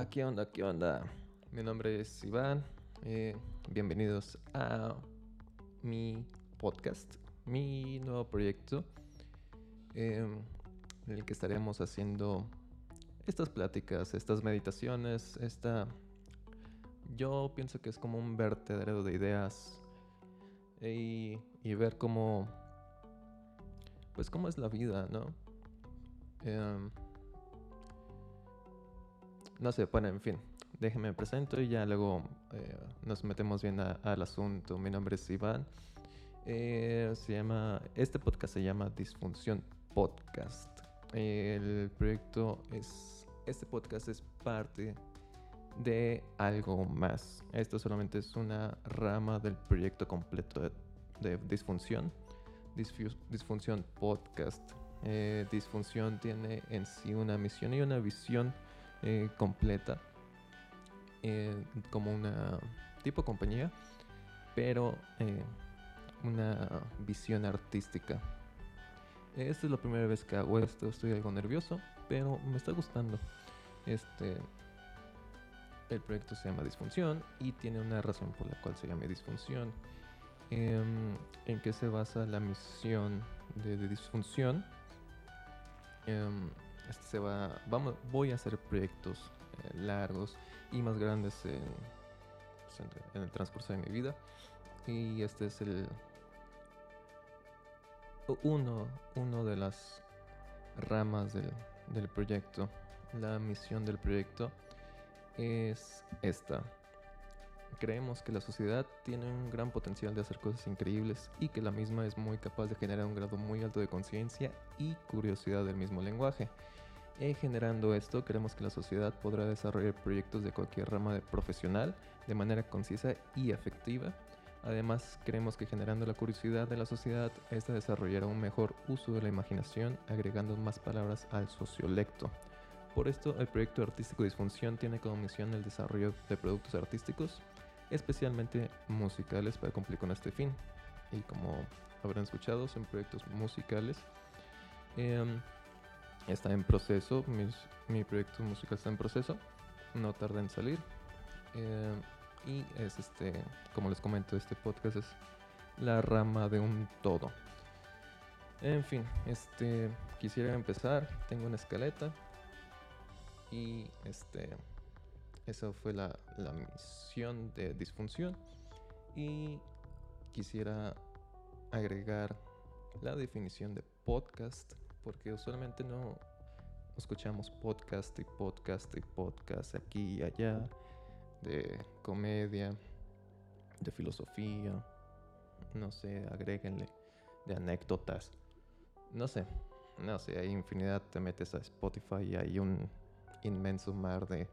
Eh, ¿qué onda? ¿Qué onda? Mi nombre es Iván. Eh, bienvenidos a mi podcast, mi nuevo proyecto, eh, en el que estaremos haciendo estas pláticas, estas meditaciones, esta... Yo pienso que es como un vertedero de ideas y, y ver cómo... Pues cómo es la vida, ¿no? Em, no sé, bueno, en fin, déjenme presento y ya luego eh, nos metemos bien al asunto. Mi nombre es Iván. Eh, se llama, este podcast se llama Disfunción Podcast. El proyecto es, este podcast es parte de algo más. Esto solamente es una rama del proyecto completo de, Disfunción. Disfunción Podcast. Eh, disfunción tiene en sí una misión y una visión eh, completa eh, como una tipo compañía, pero eh, una visión artística. Esta es la primera vez que hago esto, estoy algo nervioso, pero me está gustando. Este, el proyecto se llama Disfunción y tiene una razón por la cual se llama Disfunción. Em, ¿En qué se basa la misión de, de Disfunción? Em, este se va, vamos, voy a hacer proyectos eh, largos y más grandes en, pues, en, el transcurso de mi vida. Y este es el uno, uno de las ramas del, del proyecto. La misión del proyecto es esta. Creemos que la sociedad tiene un gran potencial de hacer cosas increíbles y que la misma es muy capaz de generar un grado muy alto de conciencia y curiosidad del mismo lenguaje. Y generando esto, creemos que la sociedad podrá desarrollar proyectos de cualquier rama de profesional de manera concisa y efectiva. Además, creemos que generando la curiosidad de la sociedad, esta desarrollará un mejor uso de la imaginación, agregando más palabras al sociolecto. Por esto, el proyecto artístico Disfunción tiene como misión el desarrollo de productos artísticos, especialmente musicales, para cumplir con este fin. Y como habrán escuchado, son proyectos musicales. Eh, está en proceso, mi proyecto musical está en proceso, no tarda en salir. Eh, y es este, como les comento, este podcast es la rama de un todo. En fin, este quisiera empezar, tengo una escaleta y este esa fue la, la misión de disfunción y quisiera agregar la definición de podcast porque usualmente no escuchamos podcast y podcast y podcast aquí y allá de comedia, de filosofía, no sé, agréguenle de anécdotas, no sé, no sé, hay infinidad, te metes a Spotify y hay un inmenso mar de,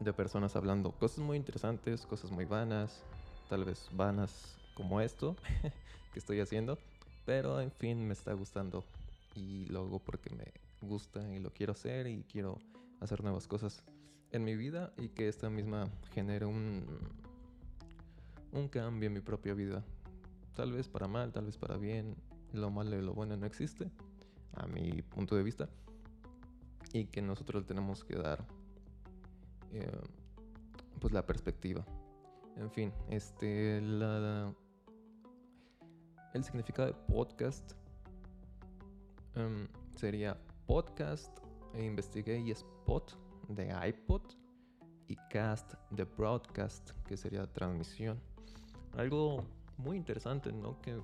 de personas hablando cosas muy interesantes, cosas muy vanas, tal vez vanas como esto que estoy haciendo, pero en fin, me está gustando y lo hago porque me gusta y lo quiero hacer y quiero hacer nuevas cosas en mi vida y que esta misma genere un, un cambio en mi propia vida. Tal vez para mal, tal vez para bien. Lo malo y lo bueno no existe, a mi punto de vista. Y que nosotros tenemos que dar eh, pues la perspectiva. En fin, este la el significado de podcast um, sería podcast, e investigué y spot de iPod y cast de broadcast, que sería transmisión. Algo muy interesante, ¿no? Que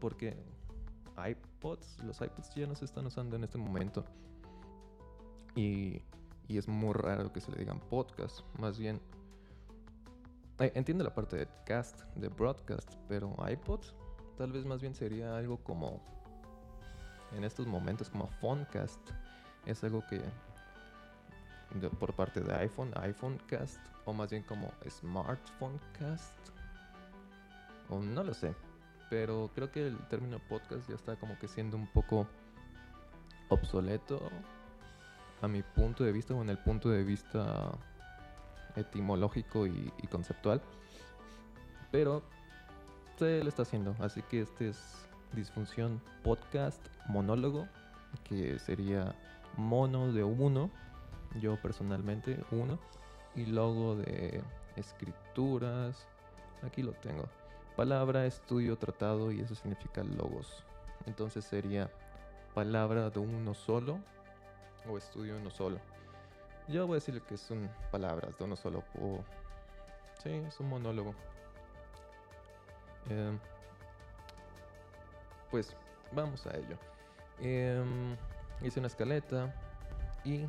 porque iPods, los iPods ya no se están usando en este momento. Y, y es muy raro que se le digan podcast, más bien entiendo la parte de cast, de broadcast, pero iPod Tal vez más bien sería algo como en estos momentos como Phonecast. Es algo que por parte de iPhone, iPhonecast o más bien como Smartphonecast. O no lo sé, pero creo que el término podcast ya está como que siendo un poco obsoleto a mi punto de vista o en el punto de vista etimológico y, conceptual. Pero se lo está haciendo. Así que este es Disfunción Podcast Monólogo, que sería mono de uno, yo personalmente uno, y logo de escrituras, aquí lo tengo. Palabra, estudio, tratado y eso significa logos. Entonces sería palabra de uno solo o estudio uno solo. Yo voy a decir que son palabras de uno solo. O... Sí, es un monólogo. Em, pues vamos a ello. Em, hice una escaleta y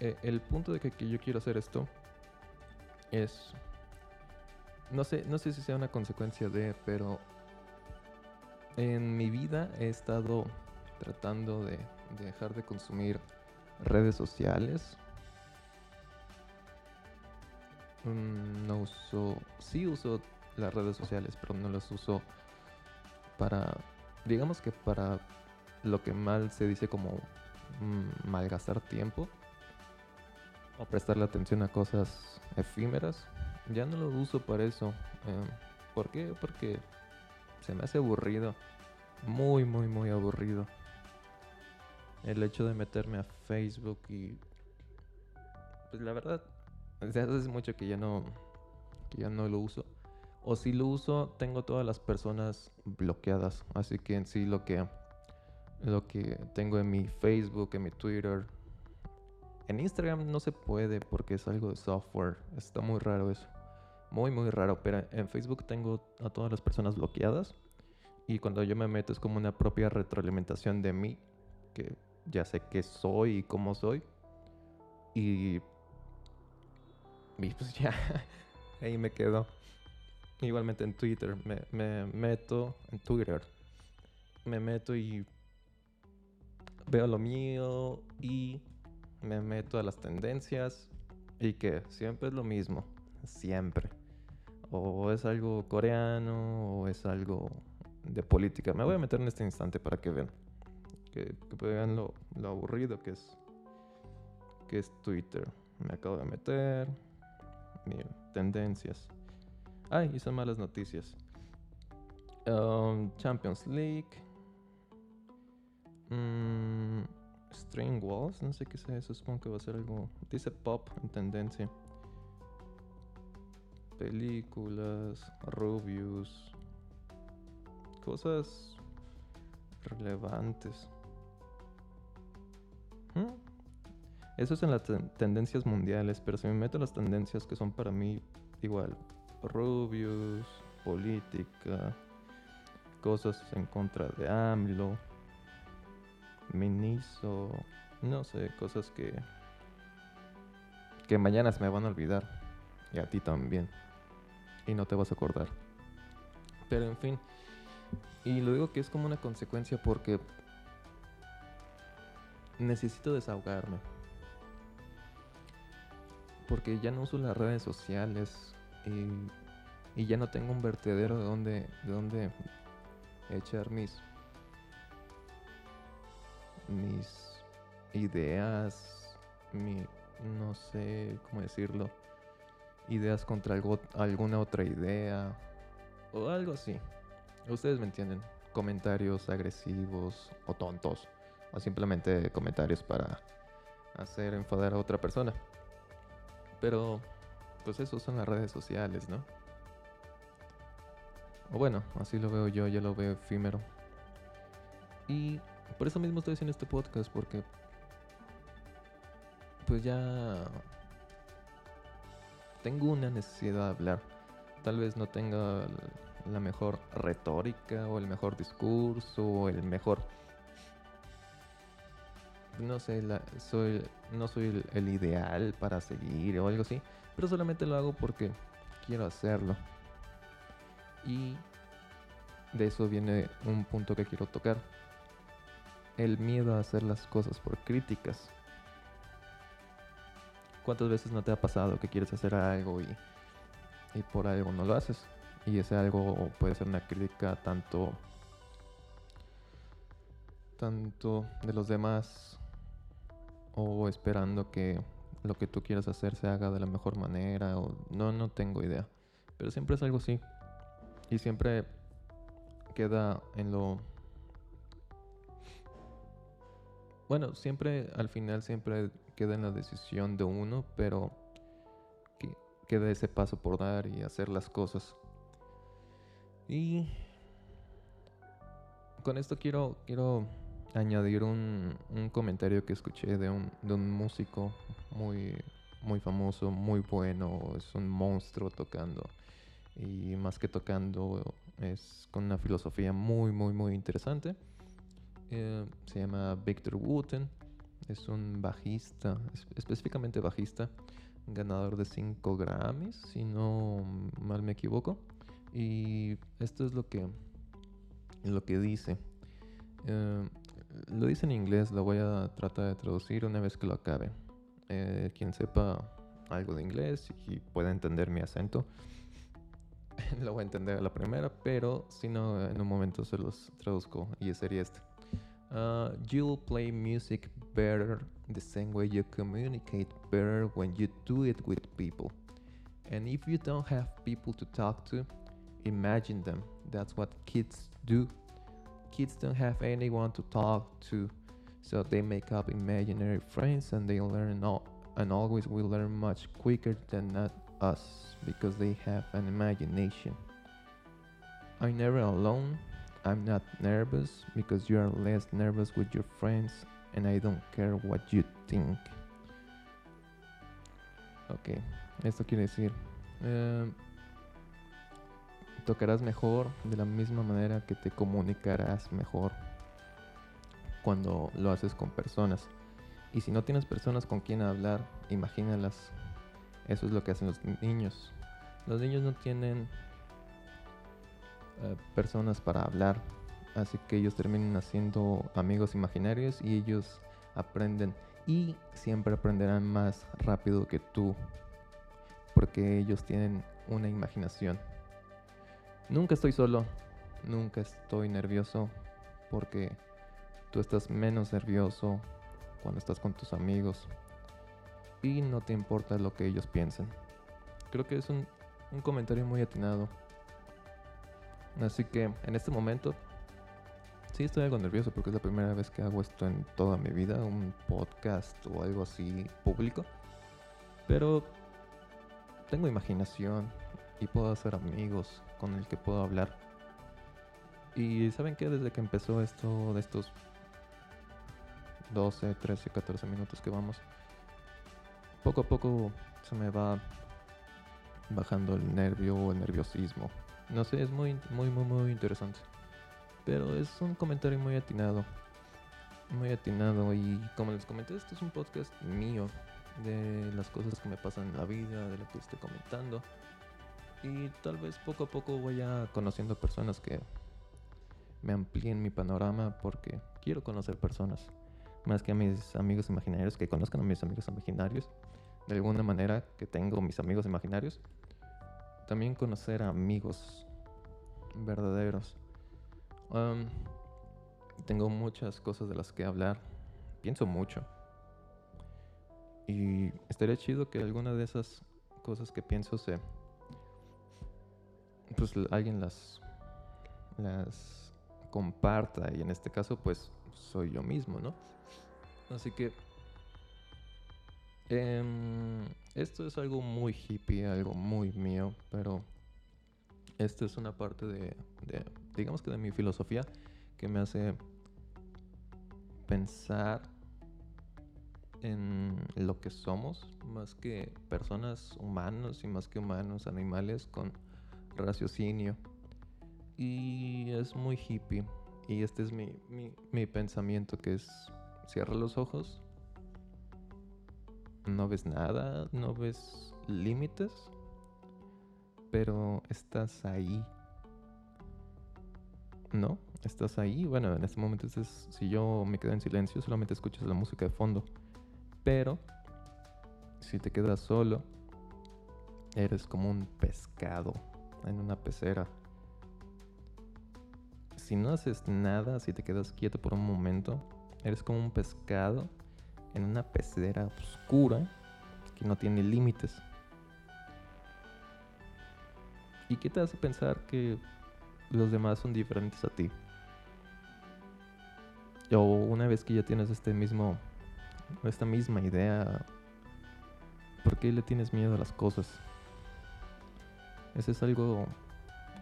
eh, el punto de que, que, yo quiero hacer esto es no sé no sé si sea una consecuencia de pero en mi vida he estado tratando de, dejar de consumir redes sociales. Mm, no uso, sí uso las redes sociales, pero no las uso para, digamos que para lo que mal se dice como mm, malgastar tiempo o prestarle atención a cosas efímeras. Ya no lo uso para eso. Eh, ¿Por qué? Porque se me hace aburrido. Muy, muy, muy aburrido. El hecho de meterme a Facebook y... Pues la verdad, desde hace mucho que ya no... Que ya no lo uso. O si lo uso, tengo todas las personas bloqueadas. Así que en sí lo que... Lo que tengo en mi Facebook, en mi Twitter, en Instagram no se puede porque es algo de software. Está muy raro eso. Muy, muy raro. Pero en Facebook tengo a todas las personas bloqueadas. Y cuando yo me meto es como una propia retroalimentación de mí. Que ya sé qué soy y cómo soy. Y. Y pues ya. ahí me quedo. Igualmente en Twitter. Me, me meto en Twitter. Me meto y. Veo lo mío y me meto a las tendencias y que siempre es lo mismo, siempre o es algo coreano o es algo de política. Me voy a meter en este instante para que vean. Que, vean lo, aburrido que es. Que es Twitter. Me acabo de meter. Miren, tendencias. Ay, y son malas noticias. Um, Champions League. Mm, string Walls. No sé qué es eso. Supongo que va a ser algo. Dice pop en tendencia películas, reviews, cosas relevantes. ¿Mm? Eso es en las tendencias mundiales, pero si me meto en las tendencias que son para mí igual, reviews, política, cosas en contra de AMLO, Miniso, no sé, cosas que que mañana se me van a olvidar y a ti también y no te vas a acordar. Pero en fin, y lo digo que es como una consecuencia porque necesito desahogarme. Porque ya no uso las redes sociales y, y ya no tengo un vertedero de donde, de donde echar mis, mis ideas, mi, no sé cómo decirlo ideas contra algo, alguna otra idea o algo así. Ustedes me entienden. Comentarios agresivos o tontos o simplemente comentarios para hacer enfadar a otra persona. Pero pues eso son las redes sociales, ¿no? O bueno, así lo veo yo, ya lo veo efímero. Y por eso mismo estoy haciendo este podcast porque pues ya tengo una necesidad de hablar. Tal vez no tenga la mejor retórica o el mejor discurso o el mejor... No sé, soy, no soy el, ideal para seguir o algo así, pero solamente lo hago porque quiero hacerlo. Y de eso viene un punto que quiero tocar. El miedo a hacer las cosas por críticas. ¿Cuántas veces no te ha pasado que quieres hacer algo y, y por algo no lo haces? Y ese algo puede ser una crítica tanto, tanto de los demás o esperando que lo que tú quieras hacer se haga de la mejor manera o no, no tengo idea. Pero siempre es algo así. Y siempre queda en lo bueno, siempre, al final siempre queda en la decisión de uno, pero que queda ese paso por dar y hacer las cosas. Y con esto quiero, quiero añadir un, un comentario que escuché de un, de un músico muy, muy famoso, muy bueno, es un monstruo tocando. Y más que tocando, es con una filosofía muy, muy, muy interesante. Eh, se llama Victor Wooten. Es un bajista, específicamente bajista, ganador de 5 Grammys, si no mal me equivoco. Y esto es lo que, lo que dice. Eh, lo dice en inglés, lo voy a tratar de traducir una vez que lo acabe. Eh, quien sepa algo de inglés y pueda entender mi acento, lo voy a entender a la primera, pero si no, en un momento se los traduzco y sería este. Uh, you'll play music better the same way you communicate better when you do it with people. And if you don't have people to talk to, imagine them. That's what kids do. Kids don't have anyone to talk to, so they make up imaginary friends and they learn all, and always will learn much quicker than not us because they have an imagination. I'm never alone. I'm not nervous because you are less nervous with your friends and I don't care what you think. Ok, esto quiere decir, eh, tocarás mejor de la misma manera que te comunicarás mejor cuando lo haces con personas. Y si no tienes personas con quien hablar, imagínalas. Eso es lo que hacen los niños. Los niños no tienen eh, personas para hablar, así que ellos terminan haciendo amigos imaginarios y ellos aprenden y siempre aprenderán más rápido que tú, porque ellos tienen una imaginación. Nunca estoy solo, nunca estoy nervioso, porque tú estás menos nervioso cuando estás con tus amigos y no te importa lo que ellos piensen. Creo que es un, un comentario muy atinado. Así que en este momento sí estoy algo nervioso porque es la primera vez que hago esto en toda mi vida, un podcast o algo así público. Pero tengo imaginación y puedo hacer amigos con el que puedo hablar. Y saben que desde que empezó esto de estos 12, 13, 14 minutos que vamos, poco a poco se me va bajando el nervio o el nerviosismo. No sé, es muy, muy, muy, muy interesante. Pero es un comentario muy atinado. Muy atinado. Y como les comenté, este es un podcast mío. De las cosas que me pasan en la vida, de lo que estoy comentando. Y tal vez poco a poco vaya conociendo personas que me amplíen mi panorama porque quiero conocer personas. Más que a mis amigos imaginarios, que conozcan a mis amigos imaginarios. De alguna manera que tengo mis amigos imaginarios. También conocer a amigos verdaderos tengo muchas cosas de las que hablar. Pienso mucho. Y estaría chido que alguna de esas cosas que pienso se. Pues alguien las. las comparta. Y en este caso, pues soy yo mismo, ¿no? Así que. Em, esto es algo muy hippie, algo muy mío, pero esto es una parte de, digamos que de mi filosofía que me hace pensar en lo que somos, más que personas humanos y más que humanos, animales con raciocinio. Y es muy hippie. Y este es mi, mi, mi pensamiento, que es, cierra los ojos, no ves nada, no ves límites, pero estás ahí. ¿No? Estás ahí. Bueno, en este momento si yo me quedo en silencio, solamente escuchas la música de fondo. Pero si te quedas solo, eres como un pescado en una pecera. Si no haces nada, si te quedas quieto por un momento, eres como un pescado en una pecera oscura que no tiene límites. ¿Y qué te hace pensar que los demás son diferentes a ti? o una vez que ya tienes este mismo, esta misma idea, ¿por qué le tienes miedo a las cosas? Ese es algo,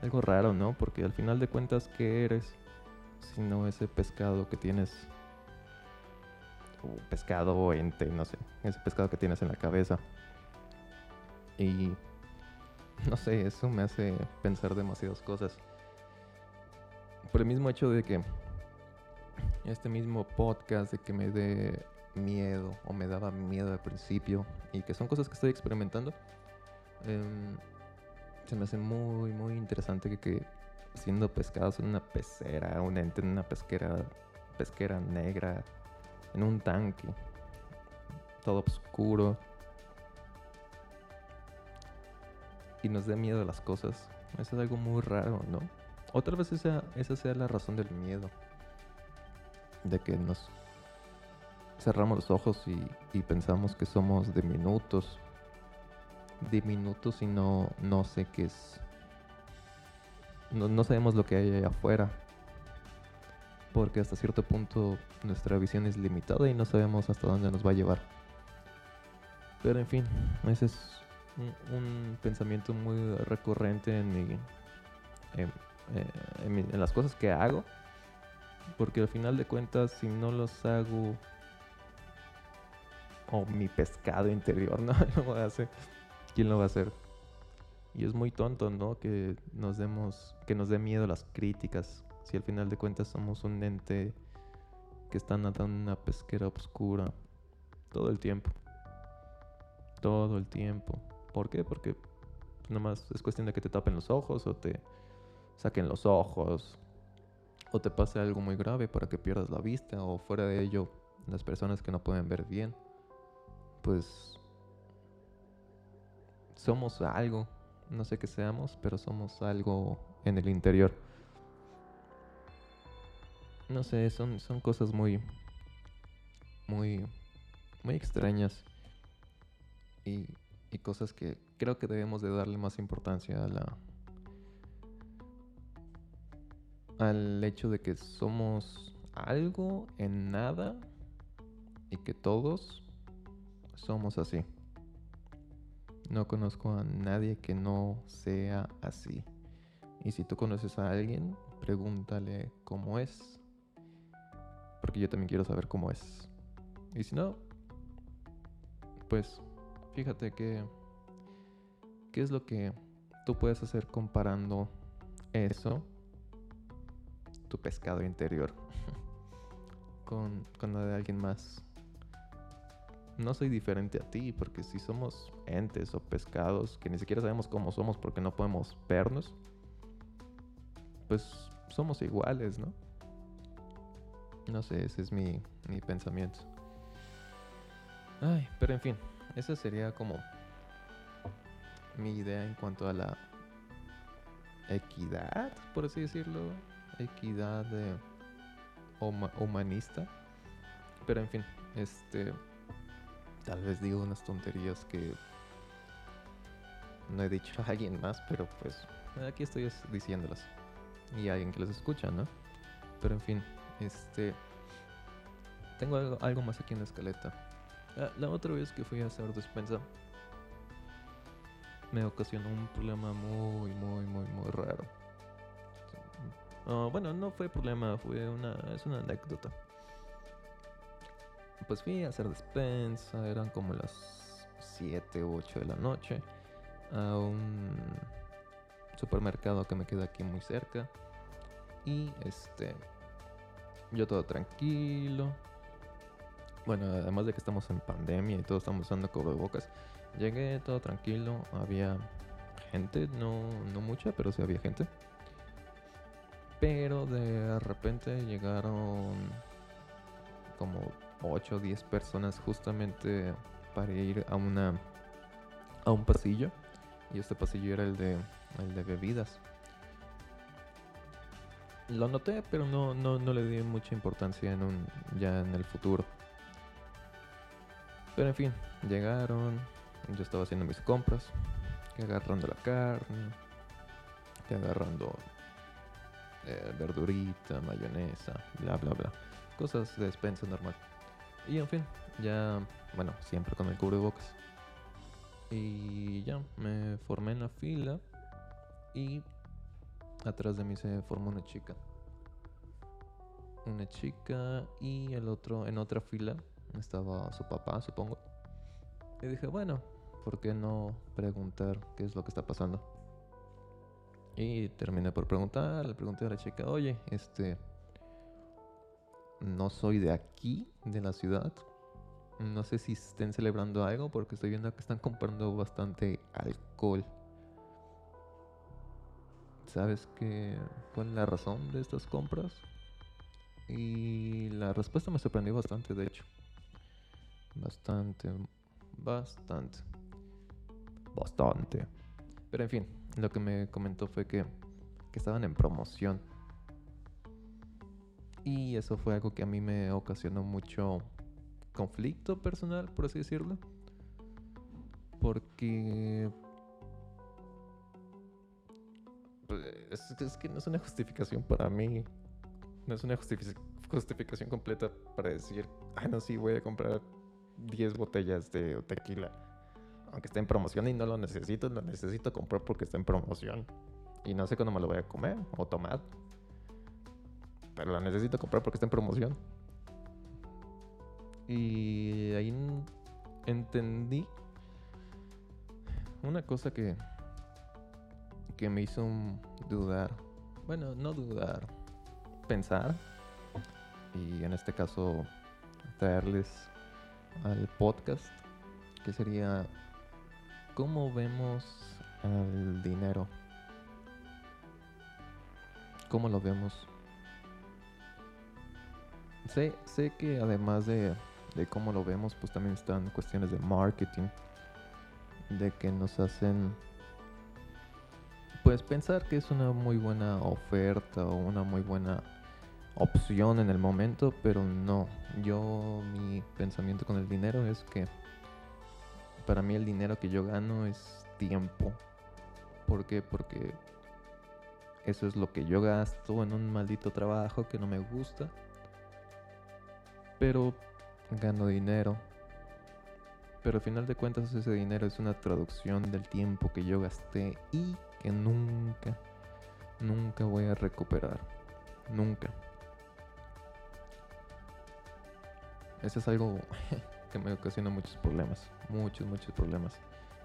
algo raro, ¿no? Porque al final de cuentas, ¿qué eres? Si no ese pescado que tienes, pescado o ente, no sé, ese pescado que tienes en la cabeza. Y no sé, eso me hace pensar demasiadas cosas. Por el mismo hecho de que este mismo podcast de que me dé miedo o me daba miedo al principio y que son cosas que estoy experimentando, em, se me hace muy, muy interesante que, que siendo pescados en una pecera, un ente en una pesquera, pesquera negra, en un tanque, todo oscuro, y nos dé miedo a las cosas. Eso es algo muy raro, ¿no? Otra vez esa, esa sea la razón del miedo. De que nos cerramos los ojos y, pensamos que somos diminutos. Diminutos y no, no sé qué es. No, no sabemos lo que hay allá afuera. Porque hasta cierto punto nuestra visión es limitada y no sabemos hasta dónde nos va a llevar. Pero en fin, ese es un, pensamiento muy recurrente en, mi, eh, en, las cosas que hago. Porque al final de cuentas, si no los hago, o mi pescado interior, ¿no? lo a hacer. ¿Quién lo va a hacer? Y es muy tonto, ¿no? Que nos demos, que nos dé miedo las críticas. Si al final de cuentas somos un ente que está nadando en una pesquera oscura todo el tiempo. Todo el tiempo. ¿Por qué? Porque nomás es cuestión de que te tapen los ojos o te saquen los ojos o te pase algo muy grave para que pierdas la vista o fuera de ello las personas que no pueden ver bien pues somos algo no sé qué seamos pero somos algo en el interior no sé son, son cosas muy muy muy extrañas y y cosas que creo que debemos de darle más importancia a la al hecho de que somos algo en nada y que todos somos así. No conozco a nadie que no sea así. Y si tú conoces a alguien, pregúntale cómo es. Porque yo también quiero saber cómo es. Y si no, pues fíjate que... ¿Qué es lo que tú puedes hacer comparando eso, tu pescado interior, con, con lo de alguien más? No soy diferente a ti, porque si somos entes o pescados que ni siquiera sabemos cómo somos porque no podemos vernos, pues somos iguales, ¿no? No sé, ese es mi, mi pensamiento. Ay, pero en fin, esa sería como mi idea en cuanto a la equidad, por así decirlo. Equidad humanista. Pero en fin, este. Tal vez digo unas tonterías que no he dicho a alguien más, pero pues aquí estoy diciéndolas. Y alguien que las escucha, ¿no? Pero en fin, este. Tengo algo, más aquí en la escaleta. Ah, la, otra vez que fui a hacer despensa, me ocasionó un problema muy, muy, muy, muy raro. Ah, bueno, no fue problema, fue una, es una anécdota. Pues fui a hacer despensa, eran como las 7 u 8 de la noche, a un supermercado que me queda aquí muy cerca. Y este, yo todo tranquilo, bueno, además de que estamos en pandemia y todos estamos usando cubrebocas, llegué todo tranquilo, había gente, no, no mucha, pero sí había gente. Pero de repente llegaron como 8 o 10 personas justamente para ir a una a un pasillo y este pasillo era el de el de bebidas. Lo noté, pero no, no, no le di mucha importancia en un, ya en el futuro. Pero en fin, llegaron, yo estaba haciendo mis compras, agarrando la carne, agarrando eh, verdurita, mayonesa, bla, bla, bla. cosas de despensa normal. Y en fin, ya, bueno, siempre con el cubrebocas. Y ya, me formé en la fila y atrás de mí se formó una chica. Una chica y el otro, en otra fila, estaba su papá, supongo. Y dije, bueno, ¿por qué no preguntar qué es lo que está pasando? Y terminé por preguntar, le pregunté a la chica, oye, este, no soy de aquí, de la ciudad. No sé si estén celebrando algo porque estoy viendo que están comprando bastante alcohol. ¿Sabes qué? ¿Cuál la razón de estas compras? Y la respuesta me sorprendió bastante, de hecho. Bastante, bastante. Bastante. Pero en fin, lo que me comentó fue que, que estaban en promoción. Y eso fue algo que a mí me ocasionó mucho conflicto personal, por así decirlo. Porque... Pues, es, que no es una justificación para mí. No es una justificación completa para decir, ah, no, sí, voy a comprar 10 botellas de tequila. Aunque esté en promoción y no lo necesito, lo necesito comprar porque está en promoción. Y no sé cuándo me lo voy a comer o tomar. Lo necesito comprar porque está en promoción. Y ahí entendí una cosa que, que me hizo dudar. Bueno, no dudar, pensar. Y en este caso traerles al podcast, que sería cómo vemos al dinero. ¿Cómo lo vemos? Sé, sé que además de de cómo lo vemos, pues también están cuestiones de marketing, de que nos hacen pues pensar que es una muy buena oferta o una muy buena opción en el momento, pero no. Yo mi pensamiento con el dinero es que para mí el dinero que yo gano es tiempo. ¿Por qué? Porque eso es lo que yo gasto en un maldito trabajo que no me gusta. Pero gano dinero. Pero al final de cuentas ese dinero es una traducción del tiempo que yo gasté y que nunca, nunca voy a recuperar. Nunca. Eso es algo que me ocasiona muchos problemas. Muchos, muchos problemas.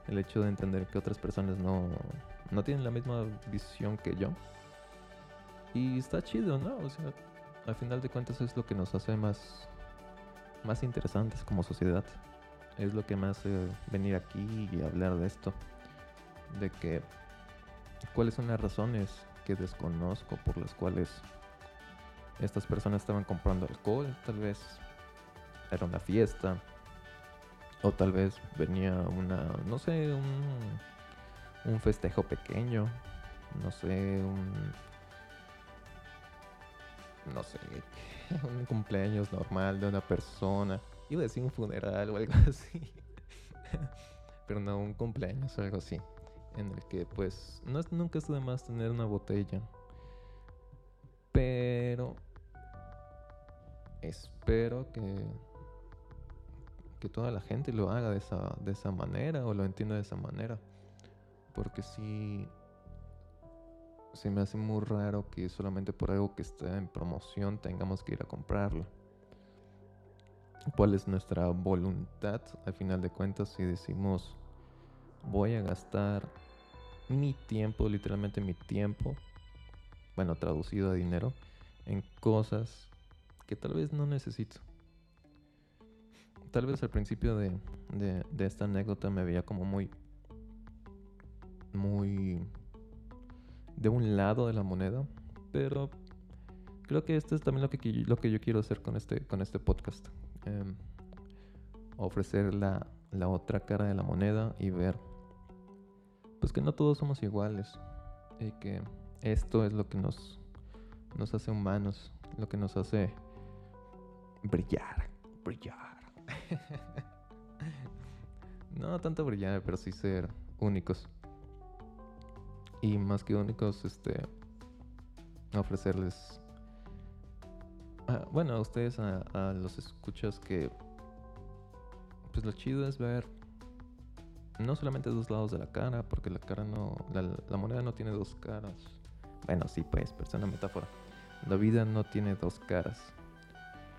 El hecho de entender que otras personas no, no tienen la misma visión que yo. Y está chido, ¿no? O sea, al final de cuentas es lo que nos hace más más interesantes como sociedad. Es lo que me hace venir aquí y hablar de esto. De que cuáles son las razones que desconozco por las cuales estas personas estaban comprando alcohol. Tal vez era una fiesta. O tal vez venía una, no sé, un, un festejo pequeño. No sé, un... No sé, un cumpleaños normal de una persona. Iba a decir un funeral o algo así. Pero no, un cumpleaños o algo así. En el que pues no es, nunca es de más tener una botella. Pero espero que que toda la gente lo haga de esa, de esa manera o lo entienda de esa manera. Porque si se me hace muy raro que solamente por algo que está en promoción tengamos que ir a comprarlo. ¿Cuál es nuestra voluntad al final de cuentas si decimos voy a gastar mi tiempo, literalmente mi tiempo, bueno, traducido a dinero, en cosas que tal vez no necesito? Tal vez al principio de, de esta anécdota me veía como muy, muy de un lado de la moneda, pero creo que esto es también lo que, lo que yo quiero hacer con este, con este podcast. Em, ofrecer la, la otra cara de la moneda y ver pues que no todos somos iguales y que esto es lo que nos, nos hace humanos, lo que nos hace brillar, brillar. no tanto brillar, pero sí ser únicos y más que únicos, este, ofrecerles ah, bueno, a ustedes, a, los escuchas que, pues lo chido es ver no solamente dos lados de la cara, porque la cara no, la, moneda no tiene dos caras. Bueno, sí, pues, pero es una metáfora. La vida no tiene dos caras.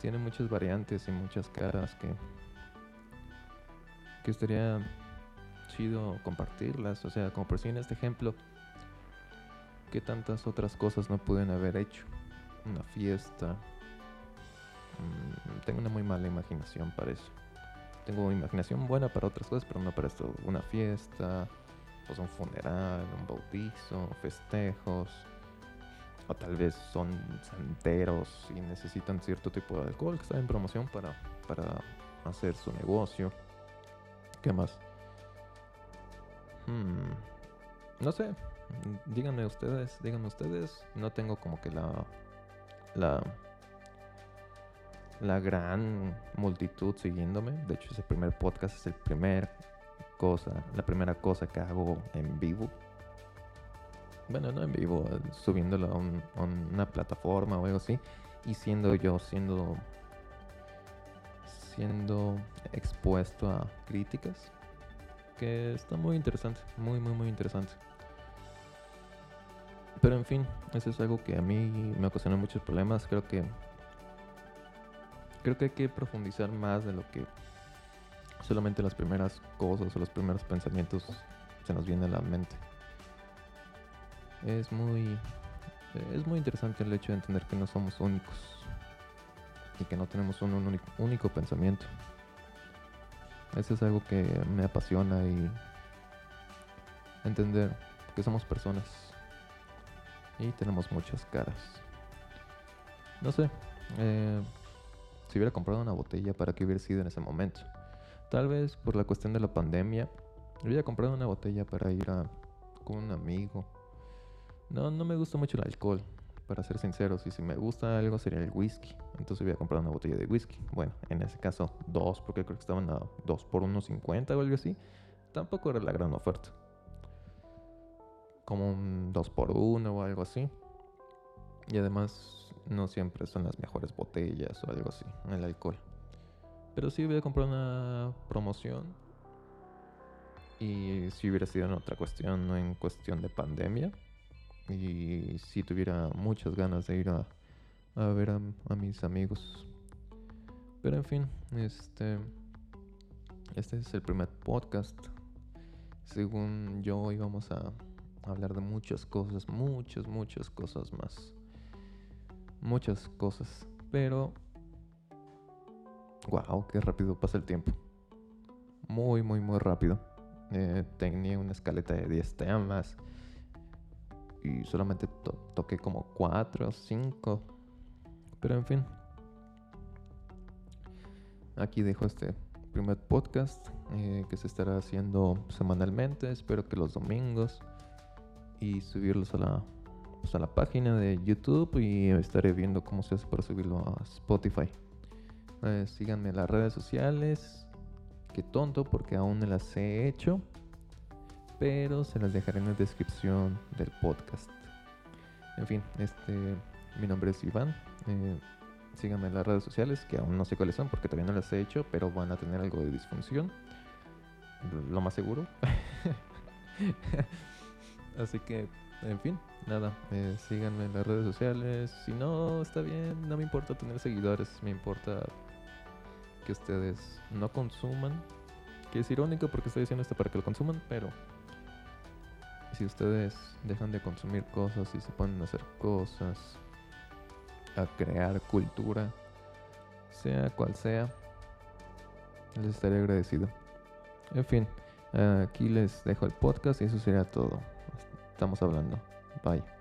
Tiene muchas variantes y muchas caras que, que estaría chido compartirlas. O sea, como por si en este ejemplo, que tantas otras cosas no pueden haber hecho. Una fiesta. Mm, tengo una muy mala imaginación para eso tengo imaginación buena para otras cosas, pero no para esto. Una fiesta, pues un funeral, un bautizo, festejos. O tal vez son santeros y necesitan cierto tipo de alcohol que está en promoción para, para hacer su negocio. ¿Qué más? Hmm, no sé. Díganme ustedes, díganme ustedes. No tengo como que la, la la gran multitud siguiéndome. De hecho, ese primer podcast es el primer cosa, la primera cosa que hago en vivo. Bueno, no en vivo, subiéndolo a, una plataforma o algo así. Y siendo yo, siendo, siendo expuesto a críticas. Que está muy interesante, muy, muy, muy interesante. Pero en fin, eso es algo que a mí me ocasiona muchos problemas. Creo que creo que hay que profundizar más de lo que solamente las primeras cosas o los primeros pensamientos se nos vienen a la mente. Es muy es muy interesante el hecho de entender que no somos únicos y que no tenemos un, único, único pensamiento. Eso es algo que me apasiona y entender que somos personas y tenemos muchas caras. No sé, eh, si hubiera comprado una botella, ¿para qué hubiera sido en ese momento? Tal vez por la cuestión de la pandemia, hubiera comprado una botella para ir a, con un amigo. No, no me gusta mucho el alcohol, para ser sinceros. Y si me gusta algo sería el whisky. Entonces hubiera comprado una botella de whisky. Bueno, en ese caso dos, porque creo que estaban a dos por unos 50 o algo así. Tampoco era la gran oferta. Como un 2 por 1 o algo así. Y además no siempre son las mejores botellas o algo así, el alcohol. Pero sí voy a comprar una promoción. Y si hubiera sido en otra cuestión, no en cuestión de pandemia. Y si tuviera muchas ganas de ir a, a ver a, a, mis amigos. Pero en fin, este. Este es el primer podcast. Según yo íbamos a hablar de muchas cosas, muchas, muchas cosas más muchas cosas. Pero, wow, qué rápido pasa el tiempo. Muy, muy, muy rápido. Eh, tenía una escaleta de 10 temas y solamente toqué como 4 o 5. Pero en fin, aquí dejo este primer podcast eh, que se estará haciendo semanalmente. Espero que los domingos y subirlos a la pues, a la página de YouTube y estaré viendo cómo se hace para subirlo a Spotify. Eh, síganme en las redes sociales. Qué tonto porque aún no las he hecho. Pero se las dejaré en la descripción del podcast. En fin, este, mi nombre es Iván. Eh, síganme en las redes sociales, que aún no sé cuáles son porque todavía no las he hecho, pero van a tener algo de disfunción. Lo más seguro. Así que en fin, nada, eh, síganme en las redes sociales. Si no, está bien, no me importa tener seguidores, me importa que ustedes no consuman. Que es irónico porque estoy diciendo esto para que lo consuman, pero si ustedes dejan de consumir cosas y se ponen a hacer cosas, a crear cultura, sea cual sea, les estaré agradecido. En fin, aquí les dejo el podcast y eso sería todo estamos hablando. Bye.